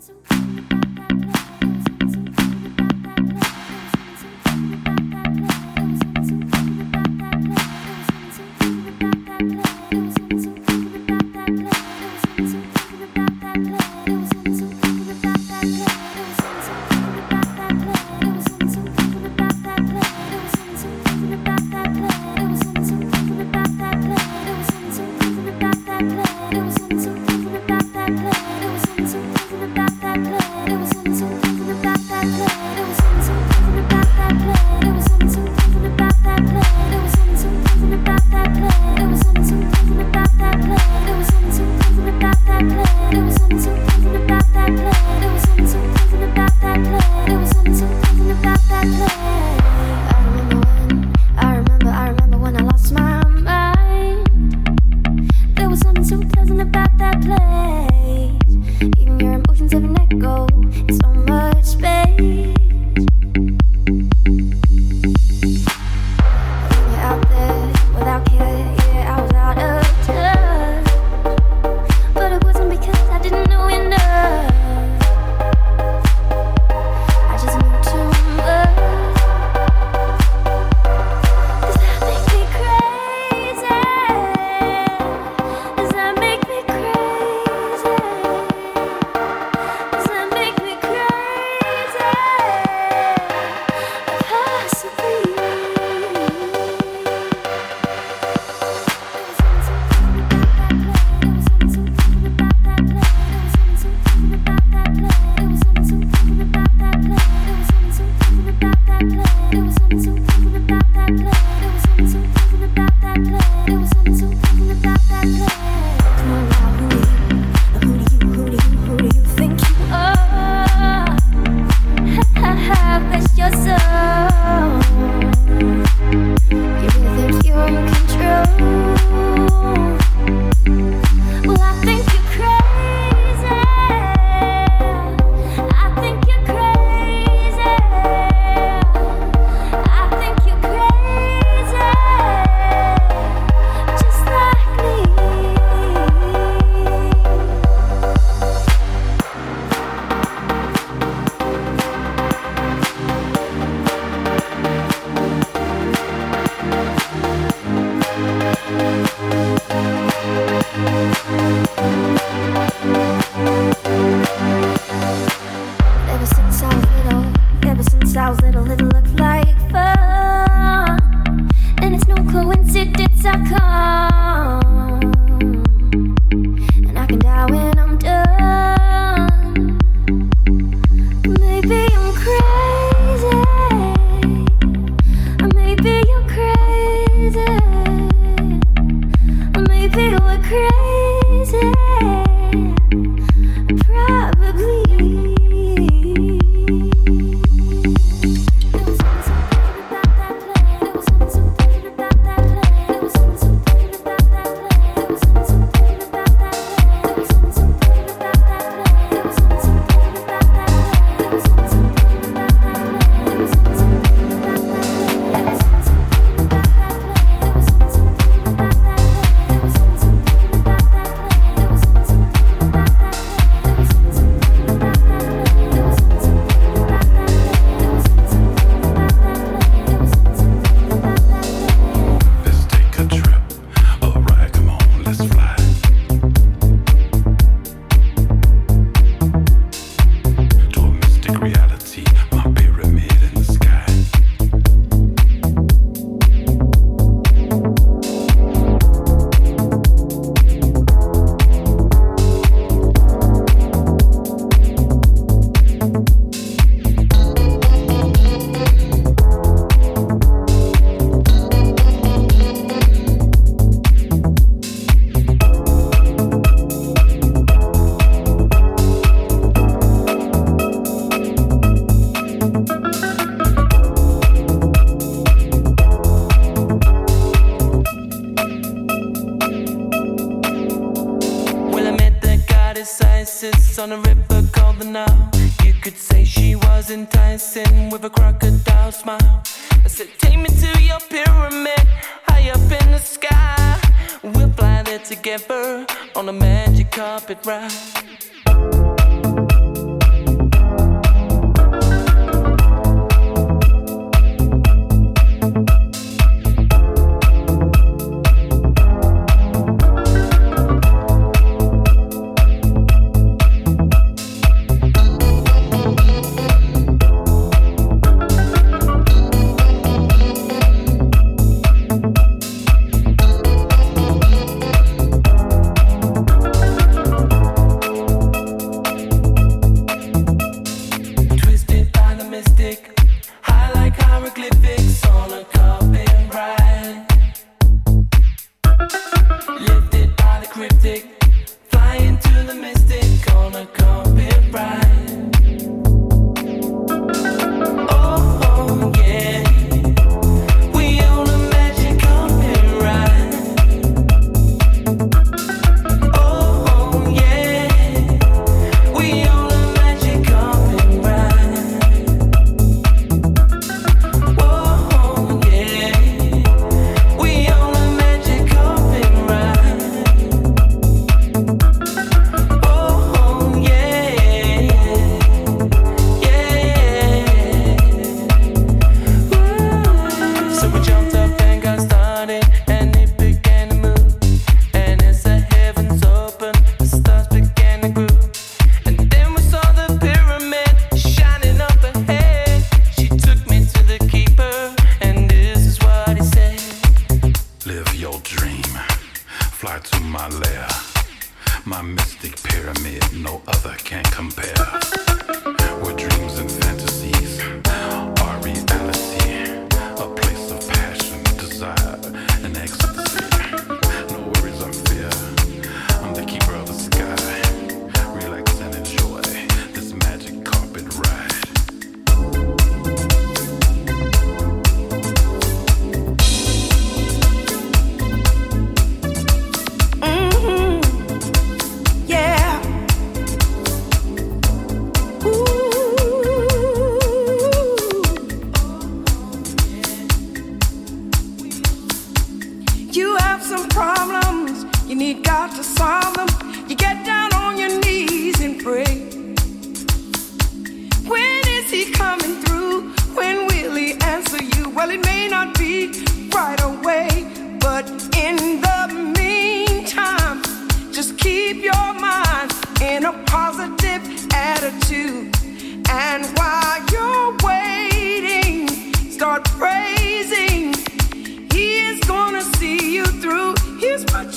together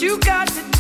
Praise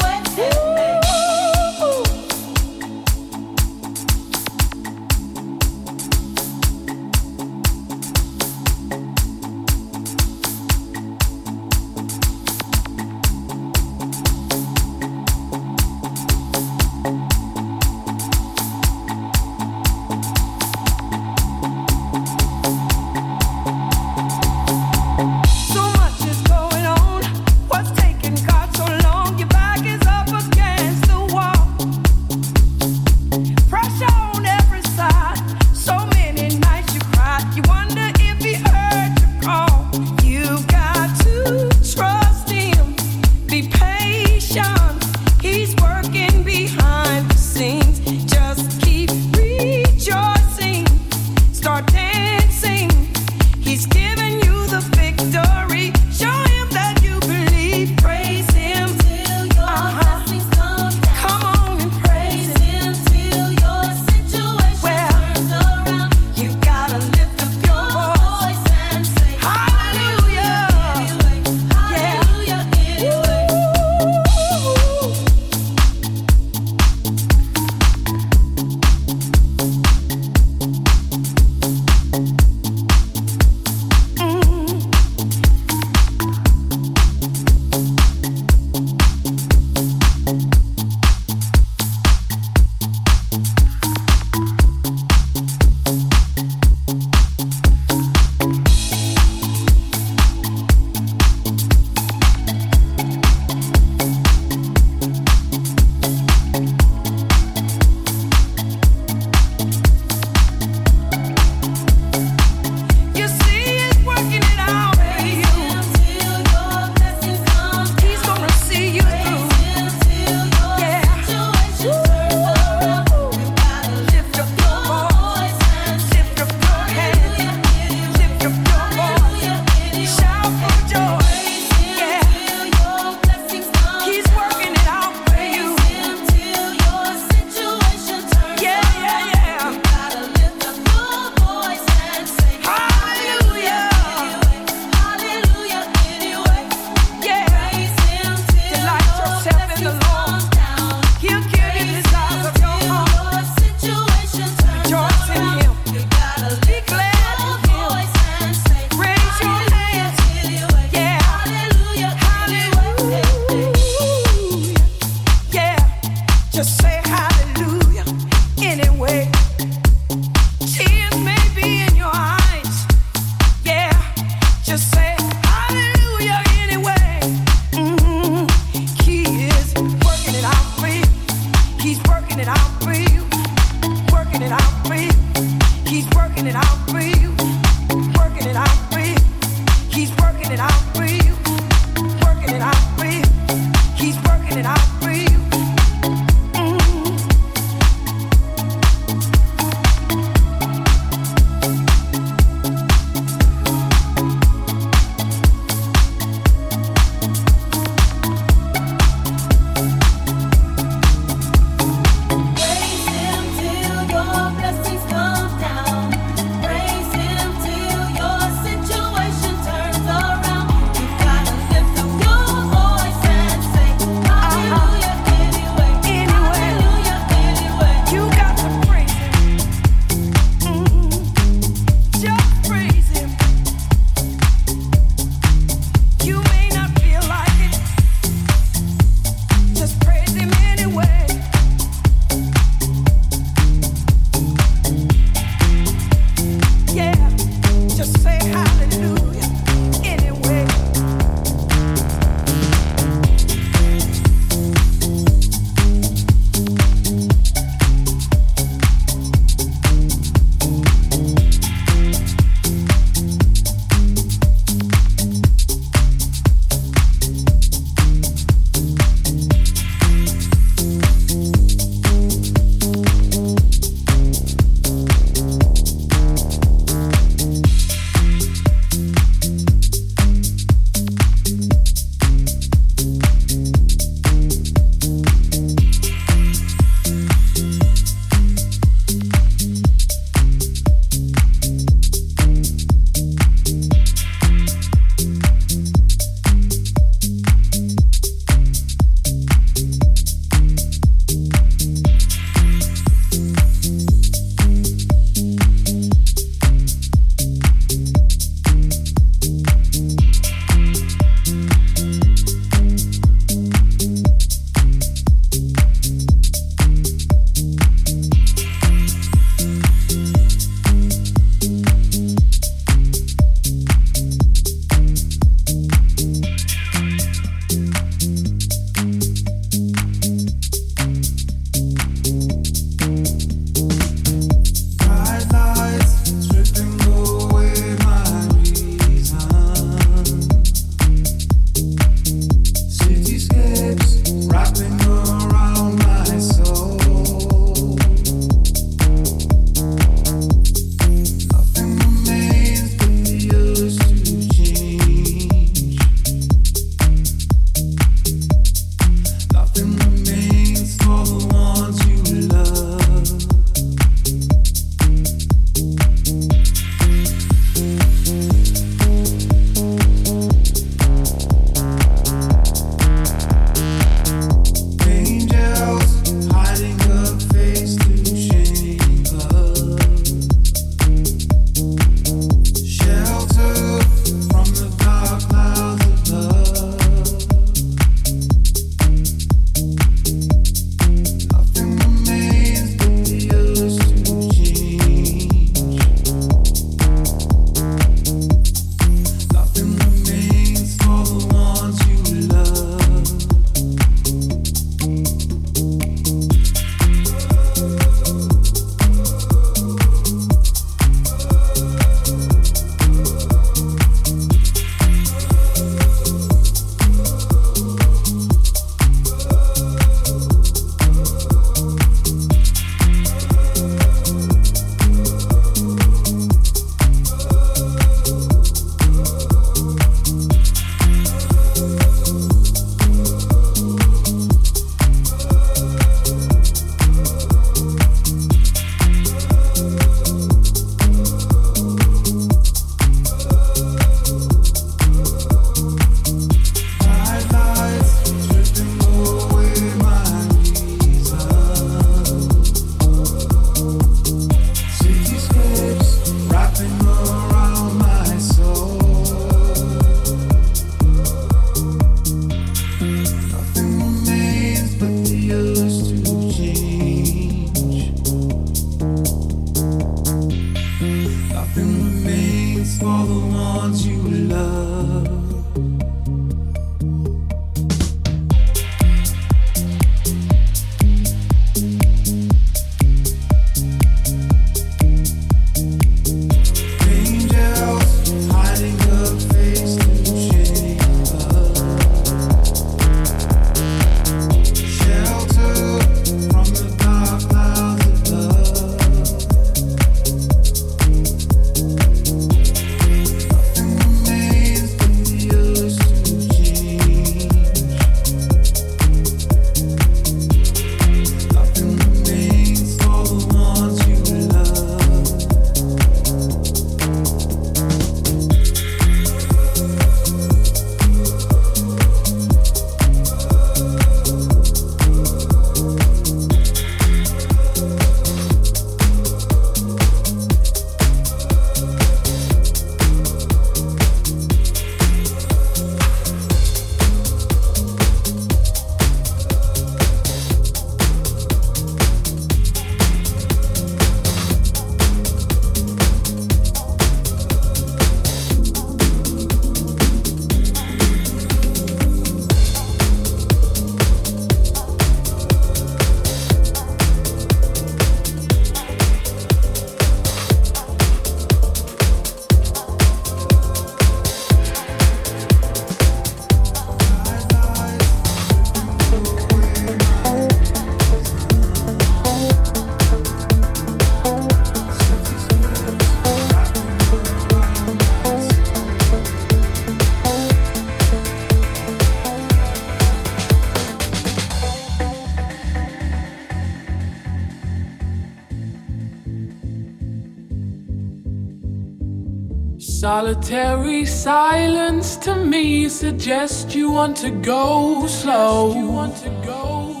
Solitary silence to me suggests you want to go slow. You want to go.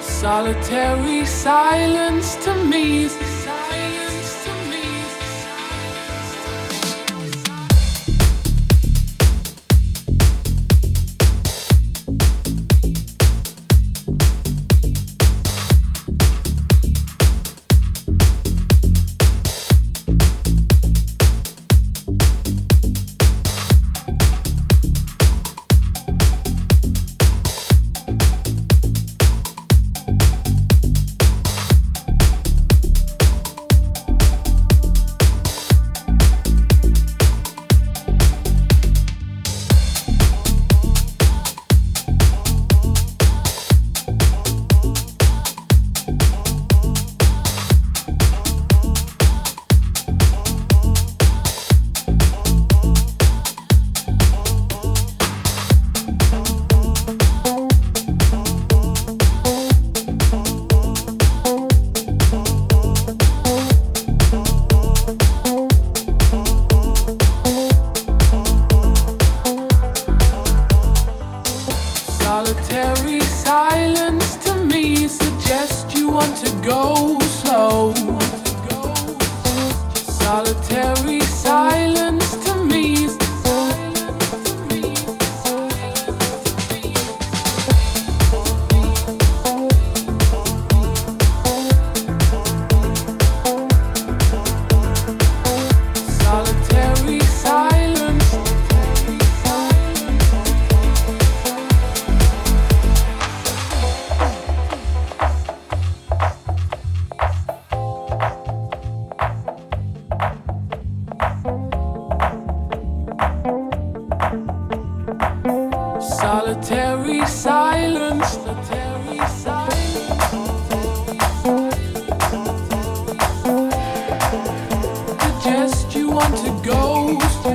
Solitary silence to me I want to go.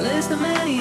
Well, there's the many.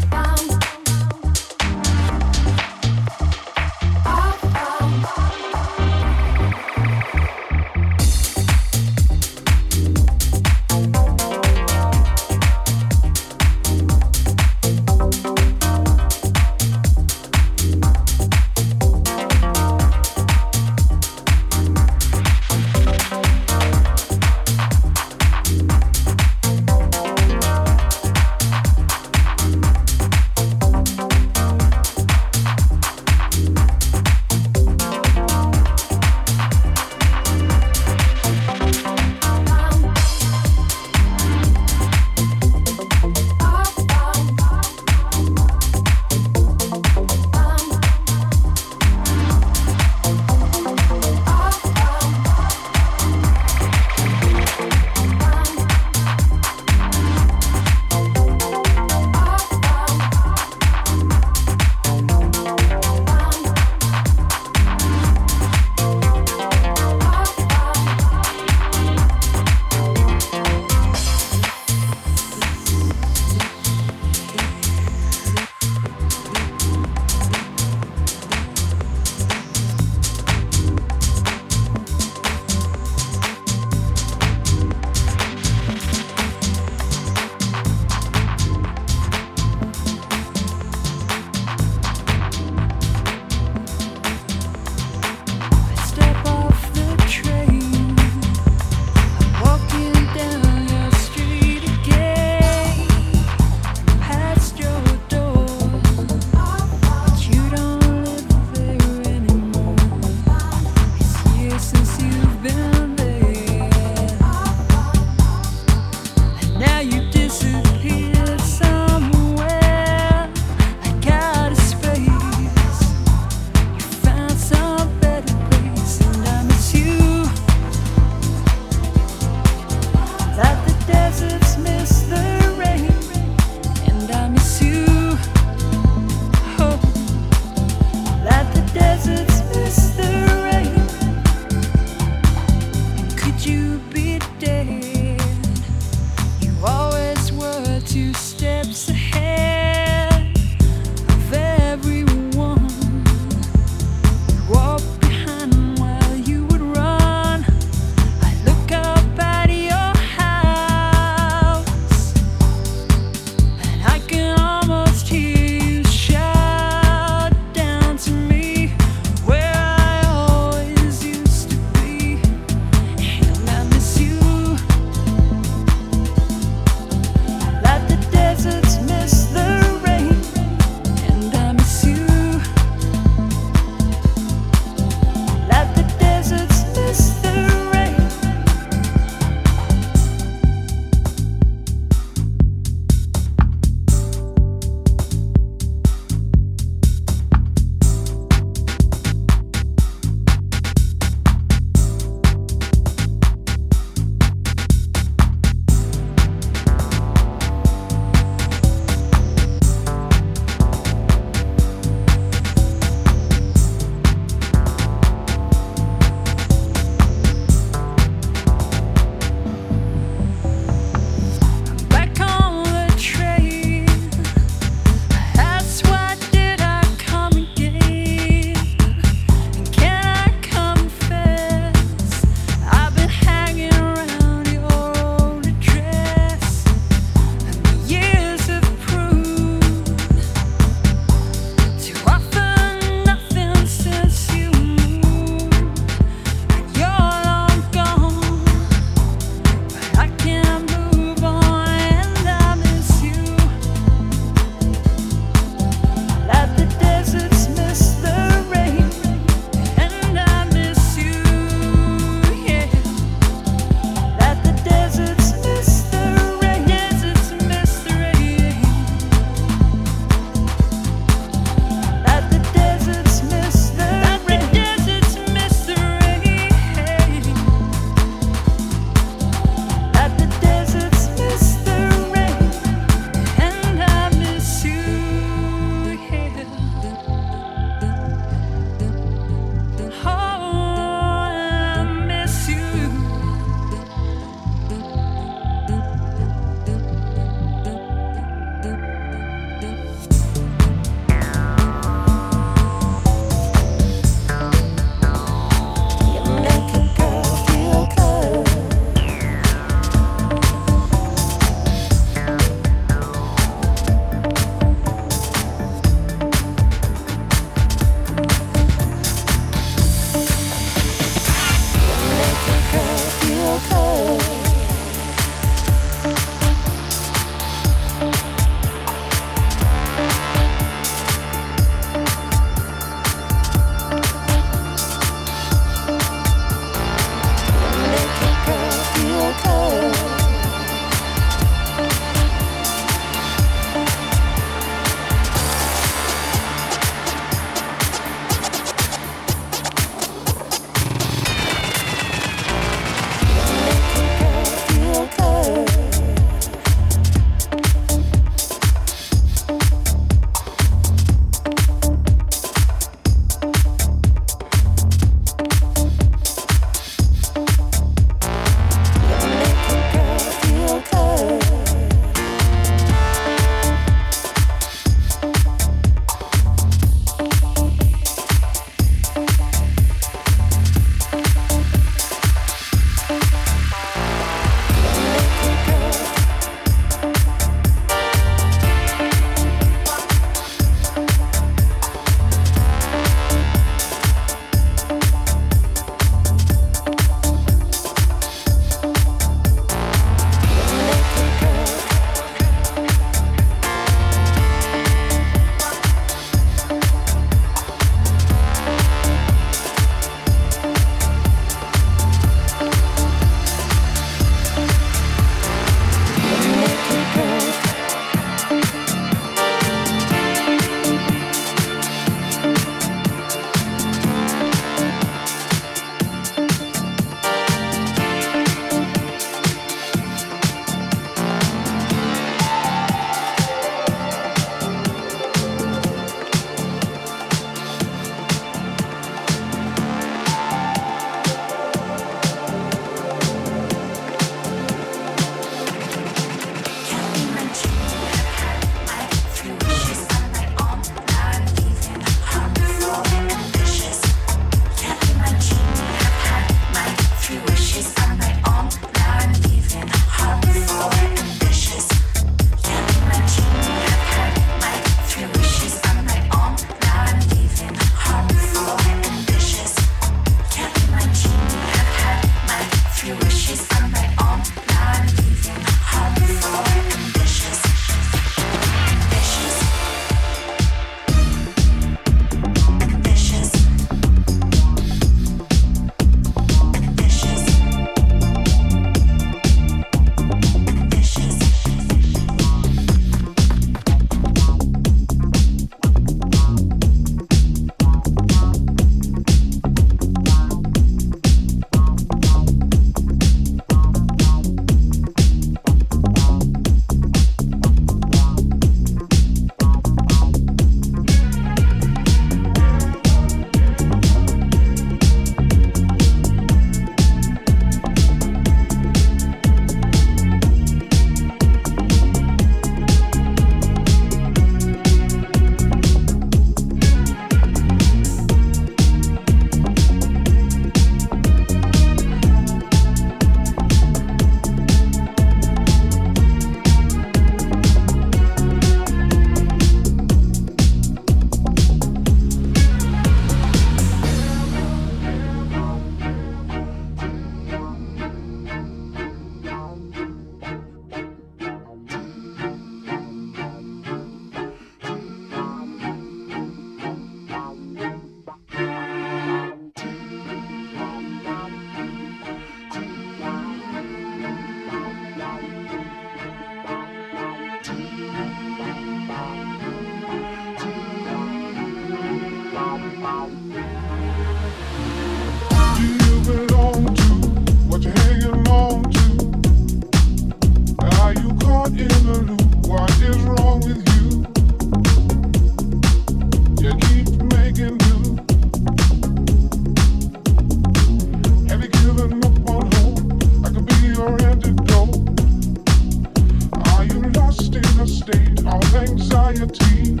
in a state of anxiety.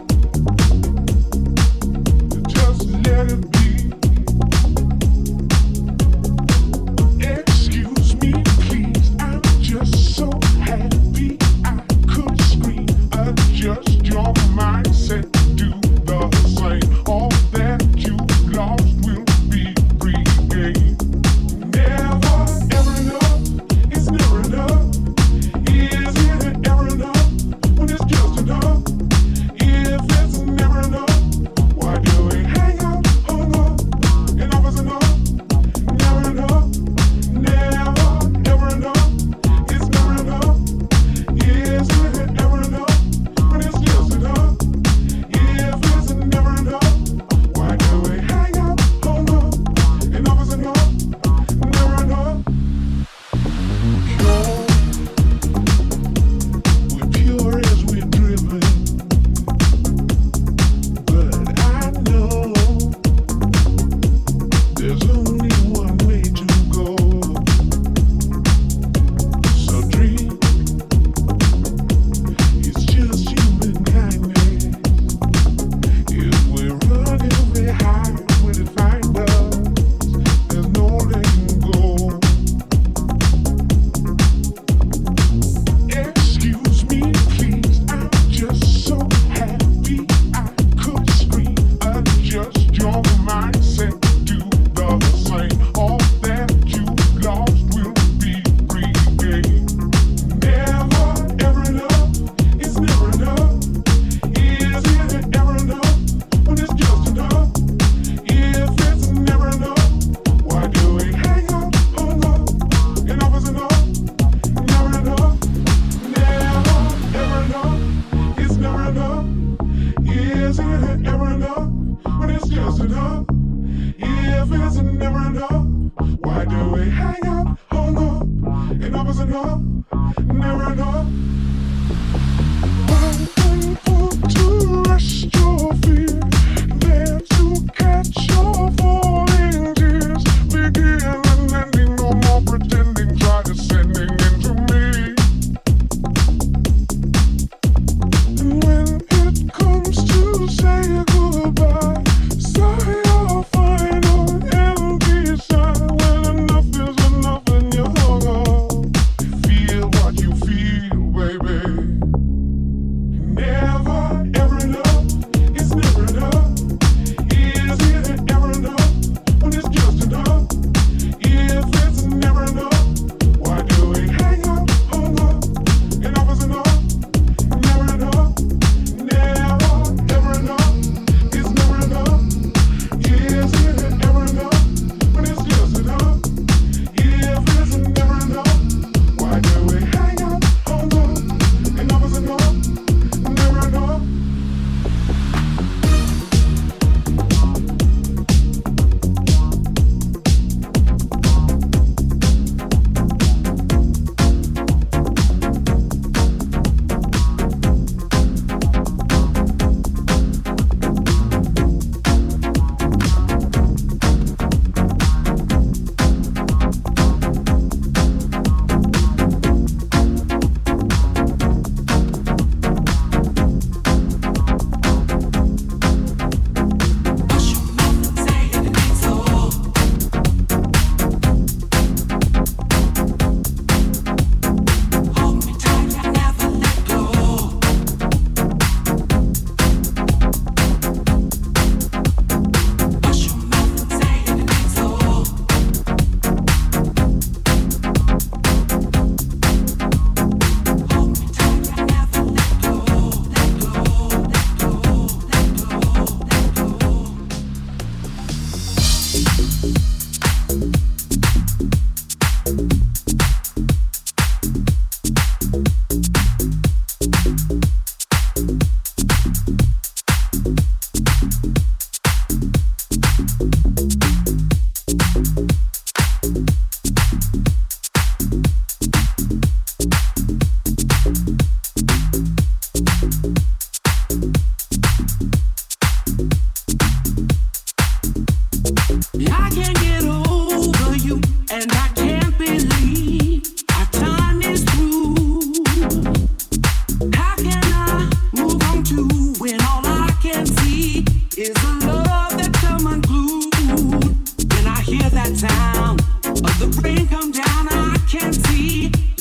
Just let it be.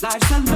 life's a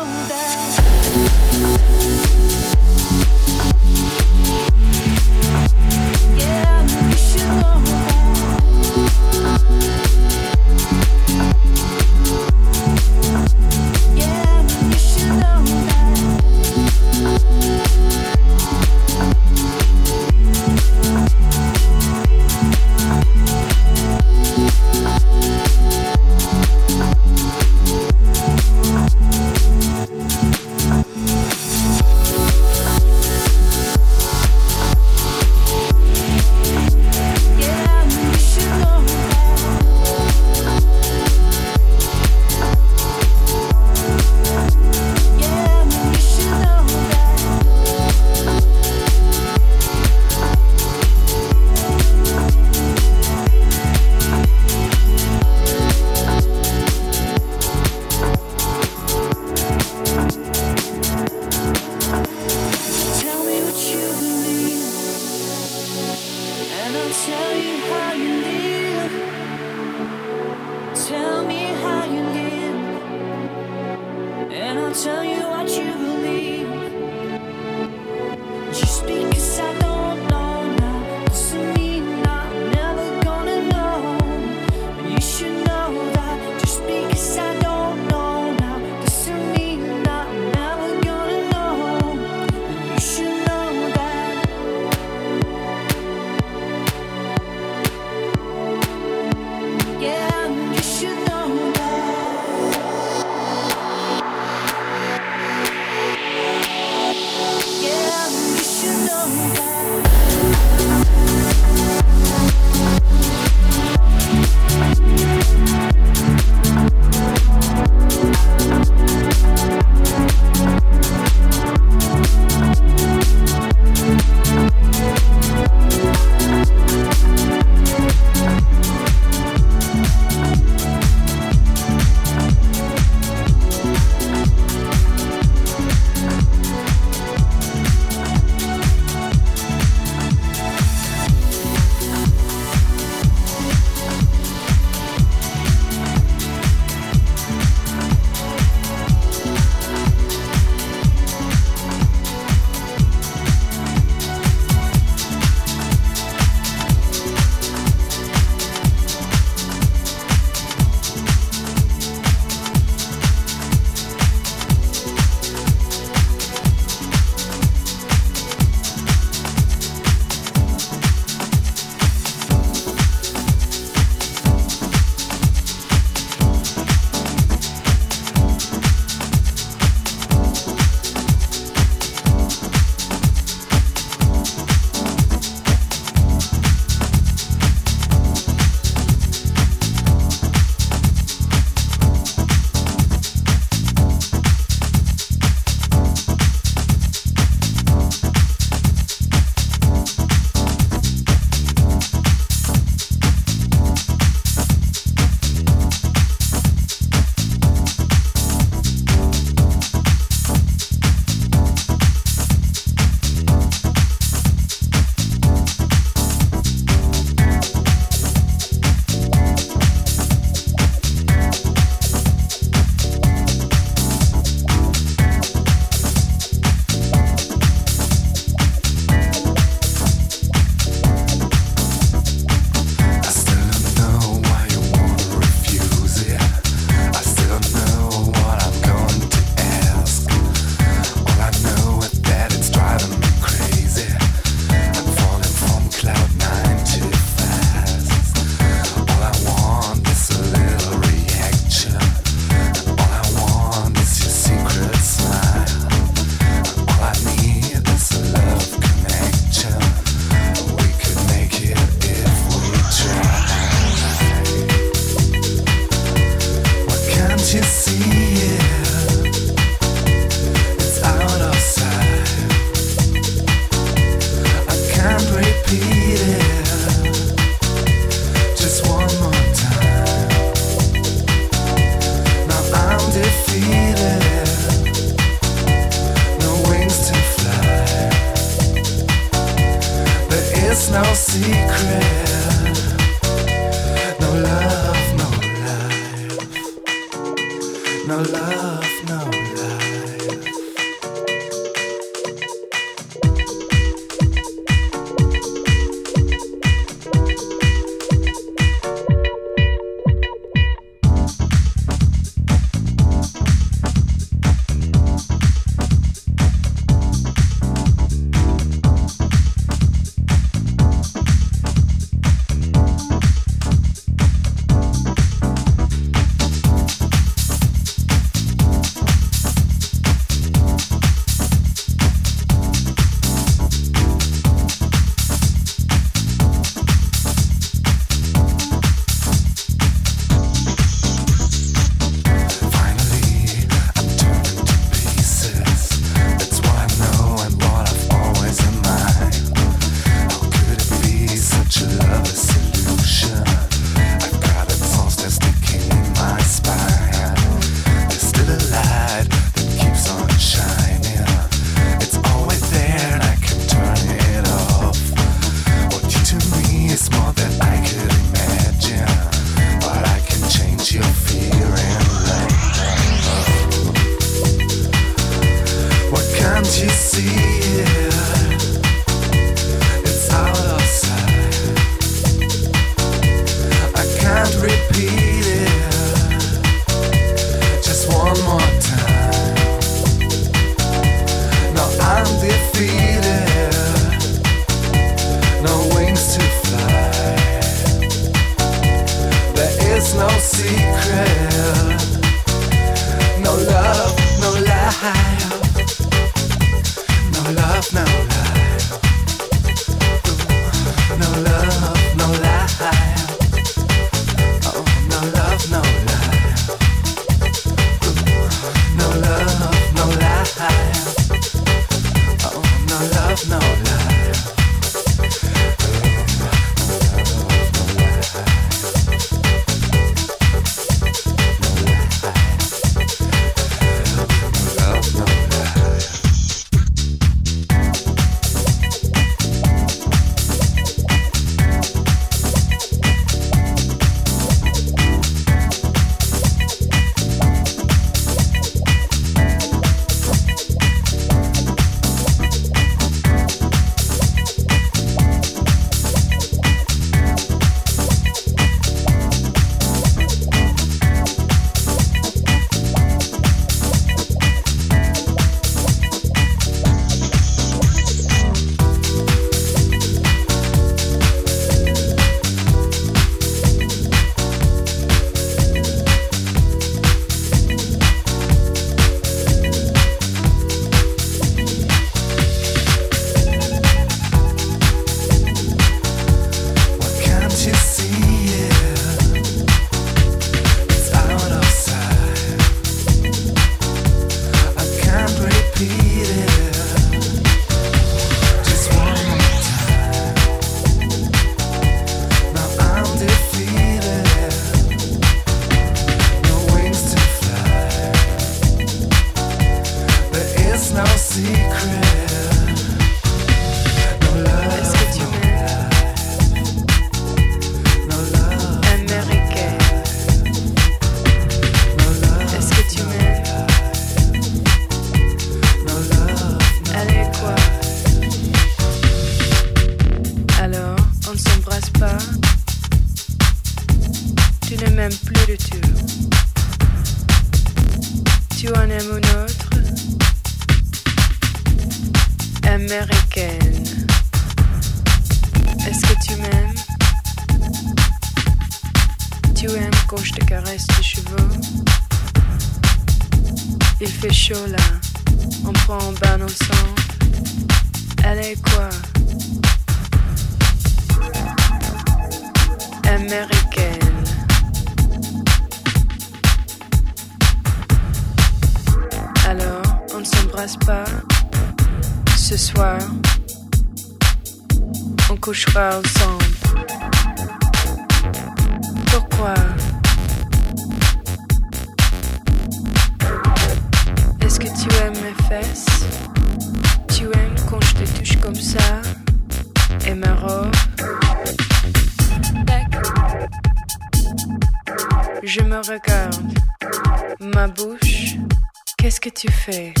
face.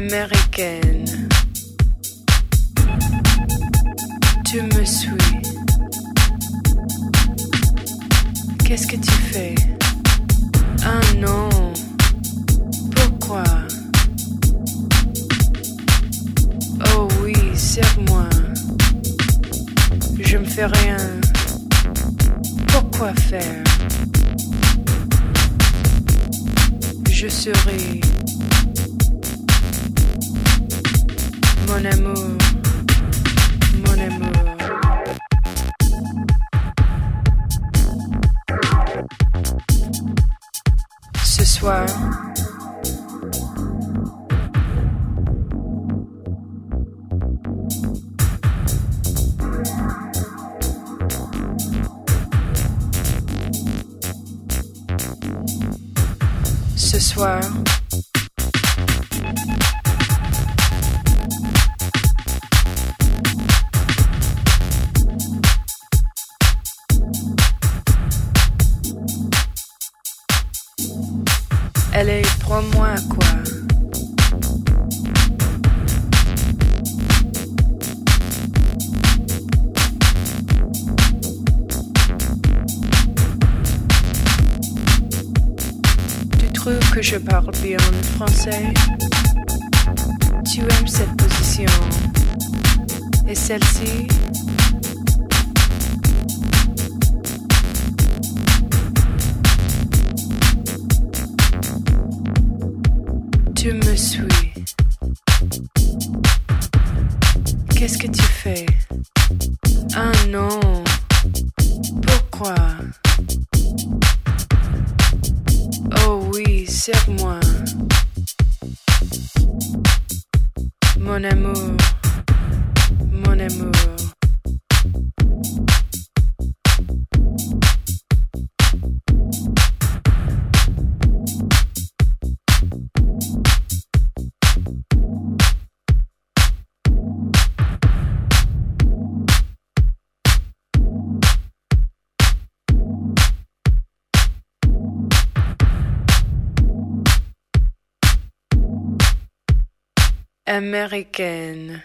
américaine. Tu me suis. Qu'est-ce que tu fais? Ah non. Pourquoi? Oh oui, serre-moi. Je me fais rien. Pourquoi faire? Je serai mon amour. Américaine